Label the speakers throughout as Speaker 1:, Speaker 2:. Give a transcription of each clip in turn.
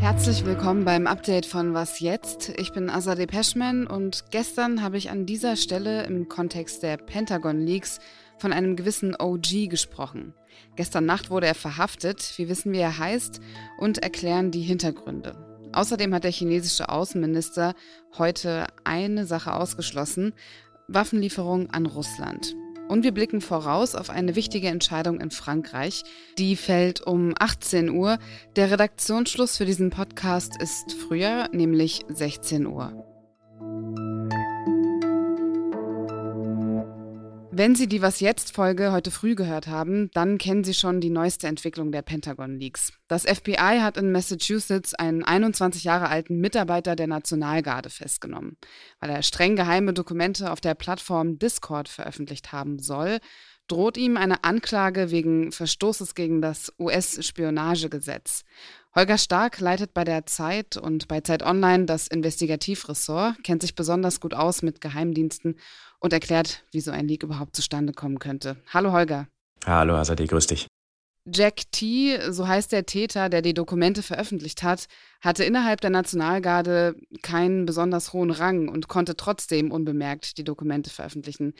Speaker 1: Herzlich willkommen beim Update von Was jetzt? Ich bin Azadeh Peschman und gestern habe ich an dieser Stelle im Kontext der Pentagon Leaks von einem gewissen OG gesprochen. Gestern Nacht wurde er verhaftet, wir wissen, wie er heißt und erklären die Hintergründe. Außerdem hat der chinesische Außenminister heute eine Sache ausgeschlossen, Waffenlieferung an Russland. Und wir blicken voraus auf eine wichtige Entscheidung in Frankreich. Die fällt um 18 Uhr. Der Redaktionsschluss für diesen Podcast ist früher, nämlich 16 Uhr. Wenn Sie die Was jetzt Folge heute früh gehört haben, dann kennen Sie schon die neueste Entwicklung der Pentagon Leaks. Das FBI hat in Massachusetts einen 21 Jahre alten Mitarbeiter der Nationalgarde festgenommen, weil er streng geheime Dokumente auf der Plattform Discord veröffentlicht haben soll. Droht ihm eine Anklage wegen Verstoßes gegen das US-Spionagegesetz. Holger Stark leitet bei der Zeit und bei Zeit Online das Investigativressort, kennt sich besonders gut aus mit Geheimdiensten und erklärt, wie so ein Leak überhaupt zustande kommen könnte. Hallo Holger.
Speaker 2: Hallo Azadeh, grüß dich.
Speaker 1: Jack T., so heißt der Täter, der die Dokumente veröffentlicht hat, hatte innerhalb der Nationalgarde keinen besonders hohen Rang und konnte trotzdem unbemerkt die Dokumente veröffentlichen.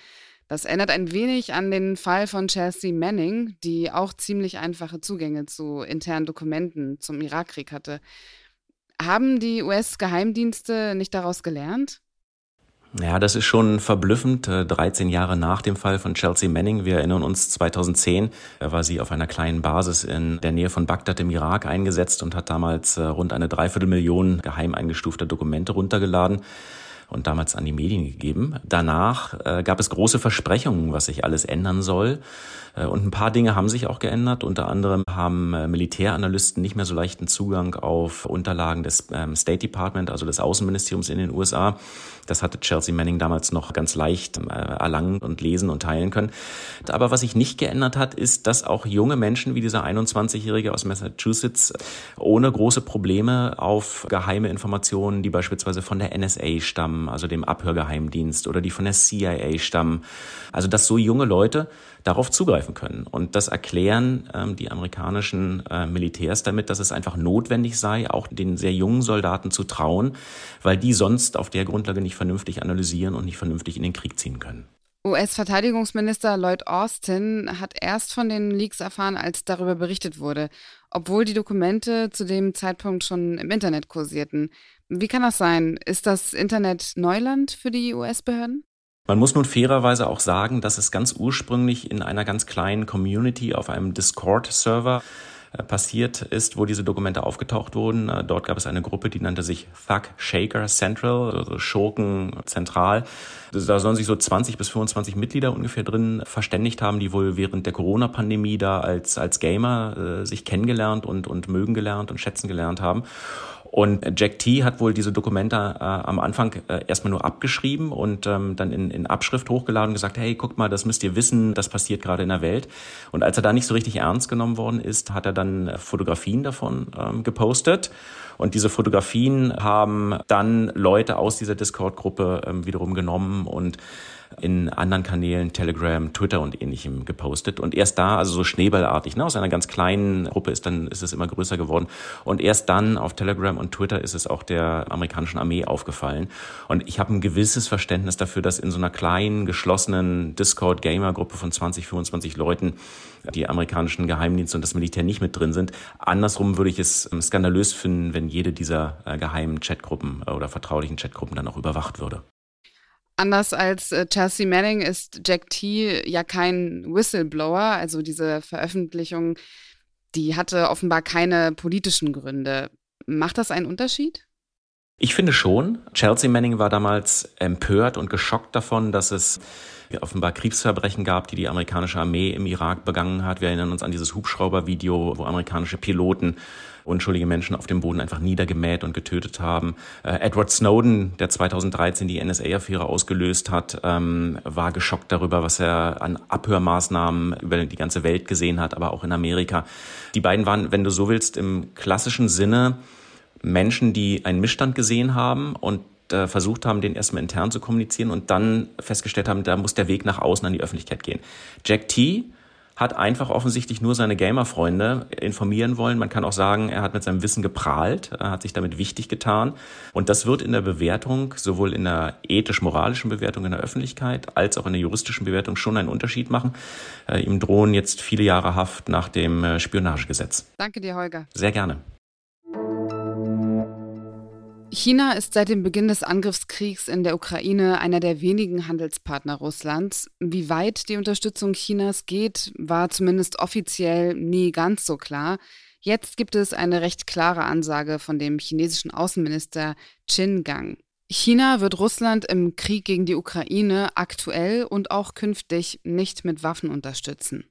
Speaker 1: Das erinnert ein wenig an den Fall von Chelsea Manning, die auch ziemlich einfache Zugänge zu internen Dokumenten zum Irakkrieg hatte. Haben die US-Geheimdienste nicht daraus gelernt?
Speaker 2: Ja, das ist schon verblüffend. 13 äh, Jahre nach dem Fall von Chelsea Manning, wir erinnern uns 2010, war sie auf einer kleinen Basis in der Nähe von Bagdad im Irak eingesetzt und hat damals äh, rund eine Dreiviertelmillion geheim eingestufter Dokumente runtergeladen und damals an die Medien gegeben. Danach äh, gab es große Versprechungen, was sich alles ändern soll. Äh, und ein paar Dinge haben sich auch geändert. Unter anderem haben äh, Militäranalysten nicht mehr so leichten Zugang auf Unterlagen des ähm, State Department, also des Außenministeriums in den USA. Das hatte Chelsea Manning damals noch ganz leicht äh, erlangen und lesen und teilen können. Aber was sich nicht geändert hat, ist, dass auch junge Menschen wie dieser 21-Jährige aus Massachusetts ohne große Probleme auf geheime Informationen, die beispielsweise von der NSA stammen, also dem Abhörgeheimdienst oder die von der CIA stammen, also dass so junge Leute darauf zugreifen können. Und das erklären ähm, die amerikanischen äh, Militärs damit, dass es einfach notwendig sei, auch den sehr jungen Soldaten zu trauen, weil die sonst auf der Grundlage nicht vernünftig analysieren und nicht vernünftig in den Krieg ziehen können.
Speaker 1: US-Verteidigungsminister Lloyd Austin hat erst von den Leaks erfahren, als darüber berichtet wurde, obwohl die Dokumente zu dem Zeitpunkt schon im Internet kursierten. Wie kann das sein? Ist das Internet Neuland für die US-Behörden?
Speaker 2: Man muss nun fairerweise auch sagen, dass es ganz ursprünglich in einer ganz kleinen Community auf einem Discord-Server äh, passiert ist, wo diese Dokumente aufgetaucht wurden. Äh, dort gab es eine Gruppe, die nannte sich Thug Shaker Central, also Schurken Zentral. Da sollen sich so 20 bis 25 Mitglieder ungefähr drin verständigt haben, die wohl während der Corona-Pandemie da als, als Gamer äh, sich kennengelernt und, und mögen gelernt und schätzen gelernt haben. Und Jack T hat wohl diese Dokumente äh, am Anfang äh, erstmal nur abgeschrieben und ähm, dann in, in Abschrift hochgeladen und gesagt, hey, guckt mal, das müsst ihr wissen, das passiert gerade in der Welt. Und als er da nicht so richtig ernst genommen worden ist, hat er dann äh, Fotografien davon ähm, gepostet. Und diese Fotografien haben dann Leute aus dieser Discord-Gruppe ähm, wiederum genommen und in anderen Kanälen, Telegram, Twitter und ähnlichem gepostet. Und erst da, also so schneeballartig, ne, aus einer ganz kleinen Gruppe ist dann, ist es immer größer geworden. Und erst dann auf Telegram und Twitter ist es auch der amerikanischen Armee aufgefallen. Und ich habe ein gewisses Verständnis dafür, dass in so einer kleinen, geschlossenen Discord-Gamer-Gruppe von 20, 25 Leuten die amerikanischen Geheimdienste und das Militär nicht mit drin sind. Andersrum würde ich es ähm, skandalös finden, wenn jede dieser äh, geheimen Chatgruppen äh, oder vertraulichen Chatgruppen dann auch überwacht würde.
Speaker 1: Anders als äh, Chelsea Manning ist Jack T ja kein Whistleblower. Also diese Veröffentlichung, die hatte offenbar keine politischen Gründe. Macht das einen Unterschied?
Speaker 2: Ich finde schon. Chelsea Manning war damals empört und geschockt davon, dass es offenbar Kriegsverbrechen gab, die die amerikanische Armee im Irak begangen hat. Wir erinnern uns an dieses Hubschraubervideo, wo amerikanische Piloten unschuldige Menschen auf dem Boden einfach niedergemäht und getötet haben. Äh, Edward Snowden, der 2013 die NSA-Affäre ausgelöst hat, ähm, war geschockt darüber, was er an Abhörmaßnahmen über die ganze Welt gesehen hat, aber auch in Amerika. Die beiden waren, wenn du so willst, im klassischen Sinne Menschen, die einen Missstand gesehen haben und äh, versucht haben, den erstmal intern zu kommunizieren und dann festgestellt haben, da muss der Weg nach außen an die Öffentlichkeit gehen. Jack T hat einfach offensichtlich nur seine Gamer-Freunde informieren wollen. Man kann auch sagen, er hat mit seinem Wissen geprahlt, er hat sich damit wichtig getan. Und das wird in der Bewertung, sowohl in der ethisch-moralischen Bewertung in der Öffentlichkeit als auch in der juristischen Bewertung schon einen Unterschied machen. Äh, ihm drohen jetzt viele Jahre Haft nach dem äh, Spionagegesetz.
Speaker 1: Danke dir, Holger.
Speaker 2: Sehr gerne.
Speaker 1: China ist seit dem Beginn des Angriffskriegs in der Ukraine einer der wenigen Handelspartner Russlands. Wie weit die Unterstützung Chinas geht, war zumindest offiziell nie ganz so klar. Jetzt gibt es eine recht klare Ansage von dem chinesischen Außenminister Qin Gang. China wird Russland im Krieg gegen die Ukraine aktuell und auch künftig nicht mit Waffen unterstützen.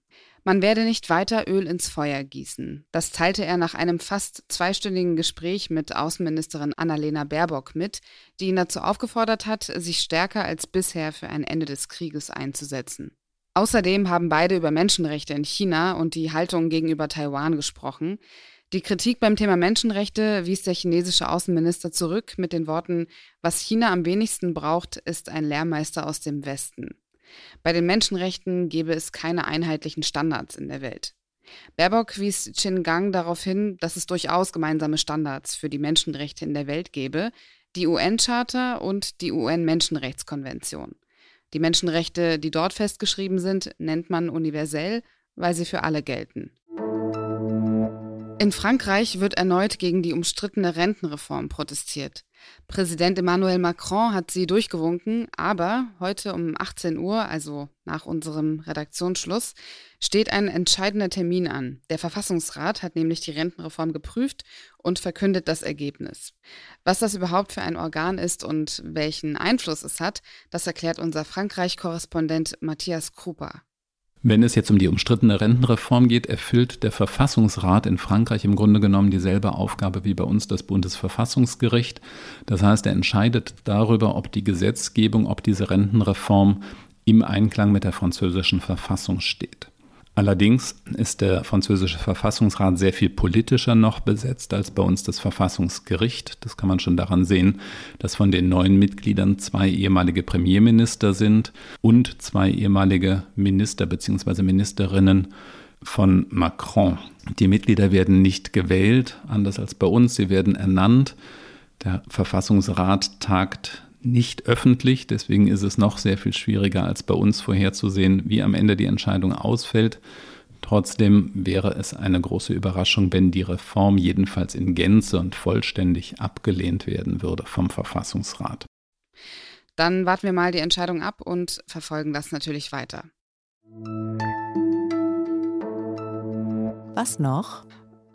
Speaker 1: Man werde nicht weiter Öl ins Feuer gießen. Das teilte er nach einem fast zweistündigen Gespräch mit Außenministerin Annalena Baerbock mit, die ihn dazu aufgefordert hat, sich stärker als bisher für ein Ende des Krieges einzusetzen. Außerdem haben beide über Menschenrechte in China und die Haltung gegenüber Taiwan gesprochen. Die Kritik beim Thema Menschenrechte wies der chinesische Außenminister zurück mit den Worten, was China am wenigsten braucht, ist ein Lehrmeister aus dem Westen. Bei den Menschenrechten gebe es keine einheitlichen Standards in der Welt. Baerbock wies Qin Gang darauf hin, dass es durchaus gemeinsame Standards für die Menschenrechte in der Welt gebe, die UN-Charta und die UN-Menschenrechtskonvention. Die Menschenrechte, die dort festgeschrieben sind, nennt man universell, weil sie für alle gelten. In Frankreich wird erneut gegen die umstrittene Rentenreform protestiert. Präsident Emmanuel Macron hat sie durchgewunken, aber heute um 18 Uhr, also nach unserem Redaktionsschluss, steht ein entscheidender Termin an. Der Verfassungsrat hat nämlich die Rentenreform geprüft und verkündet das Ergebnis. Was das überhaupt für ein Organ ist und welchen Einfluss es hat, das erklärt unser Frankreich-Korrespondent Matthias Krupa.
Speaker 3: Wenn es jetzt um die umstrittene Rentenreform geht, erfüllt der Verfassungsrat in Frankreich im Grunde genommen dieselbe Aufgabe wie bei uns das Bundesverfassungsgericht. Das heißt, er entscheidet darüber, ob die Gesetzgebung, ob diese Rentenreform im Einklang mit der französischen Verfassung steht. Allerdings ist der französische Verfassungsrat sehr viel politischer noch besetzt als bei uns das Verfassungsgericht. Das kann man schon daran sehen, dass von den neuen Mitgliedern zwei ehemalige Premierminister sind und zwei ehemalige Minister bzw. Ministerinnen von Macron. Die Mitglieder werden nicht gewählt, anders als bei uns, sie werden ernannt. Der Verfassungsrat tagt nicht öffentlich. Deswegen ist es noch sehr viel schwieriger als bei uns vorherzusehen, wie am Ende die Entscheidung ausfällt. Trotzdem wäre es eine große Überraschung, wenn die Reform jedenfalls in Gänze und vollständig abgelehnt werden würde vom Verfassungsrat.
Speaker 1: Dann warten wir mal die Entscheidung ab und verfolgen das natürlich weiter.
Speaker 4: Was noch?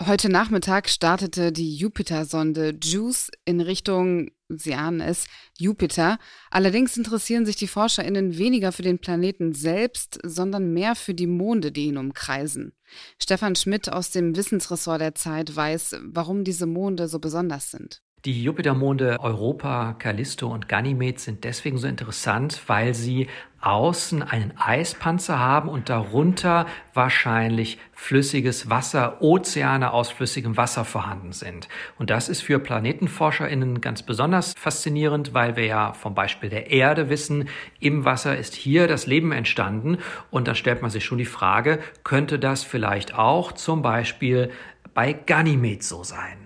Speaker 1: Heute Nachmittag startete die Jupiter-Sonde JUICE in Richtung, Sie ahnen es, Jupiter. Allerdings interessieren sich die ForscherInnen weniger für den Planeten selbst, sondern mehr für die Monde, die ihn umkreisen. Stefan Schmidt aus dem Wissensressort der Zeit weiß, warum diese Monde so besonders sind.
Speaker 5: Die Jupitermonde Europa, Callisto und Ganymed sind deswegen so interessant, weil sie außen einen Eispanzer haben und darunter wahrscheinlich flüssiges Wasser, Ozeane aus flüssigem Wasser vorhanden sind. Und das ist für PlanetenforscherInnen ganz besonders faszinierend, weil wir ja vom Beispiel der Erde wissen, im Wasser ist hier das Leben entstanden. Und dann stellt man sich schon die Frage, könnte das vielleicht auch zum Beispiel bei Ganymed so sein?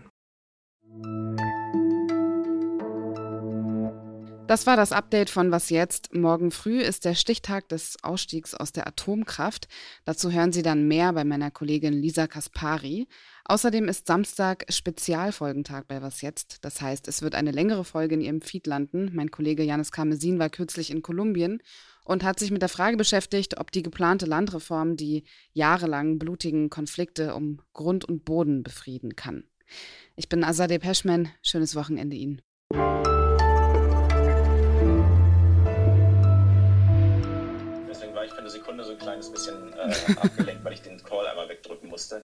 Speaker 1: Das war das Update von Was jetzt? Morgen früh ist der Stichtag des Ausstiegs aus der Atomkraft. Dazu hören Sie dann mehr bei meiner Kollegin Lisa Kaspari. Außerdem ist Samstag Spezialfolgentag bei Was jetzt? Das heißt, es wird eine längere Folge in Ihrem Feed landen. Mein Kollege Janis Karmesin war kürzlich in Kolumbien und hat sich mit der Frage beschäftigt, ob die geplante Landreform die jahrelangen blutigen Konflikte um Grund und Boden befrieden kann. Ich bin Azadeh Peschman. Schönes Wochenende Ihnen.
Speaker 2: äh, abgelenkt, weil ich den Call einmal wegdrücken musste.